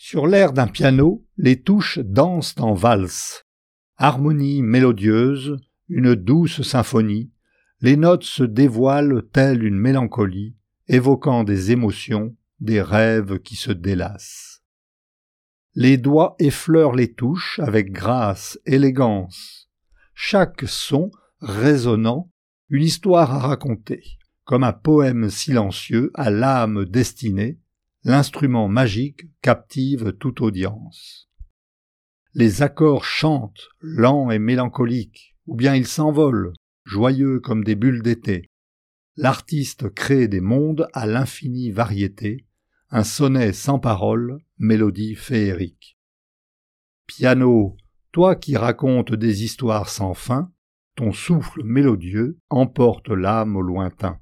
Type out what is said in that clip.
Sur l'air d'un piano, les touches dansent en valse. Harmonie mélodieuse, une douce symphonie, les notes se dévoilent telle une mélancolie, évoquant des émotions, des rêves qui se délassent. Les doigts effleurent les touches avec grâce, élégance. Chaque son, résonnant, une histoire à raconter, comme un poème silencieux à l'âme destinée, l'instrument magique captive toute audience. Les accords chantent, lents et mélancoliques, ou bien ils s'envolent, joyeux comme des bulles d'été. L'artiste crée des mondes à l'infinie variété, un sonnet sans parole, mélodie féerique. Piano, toi qui racontes des histoires sans fin, ton souffle mélodieux emporte l'âme au lointain.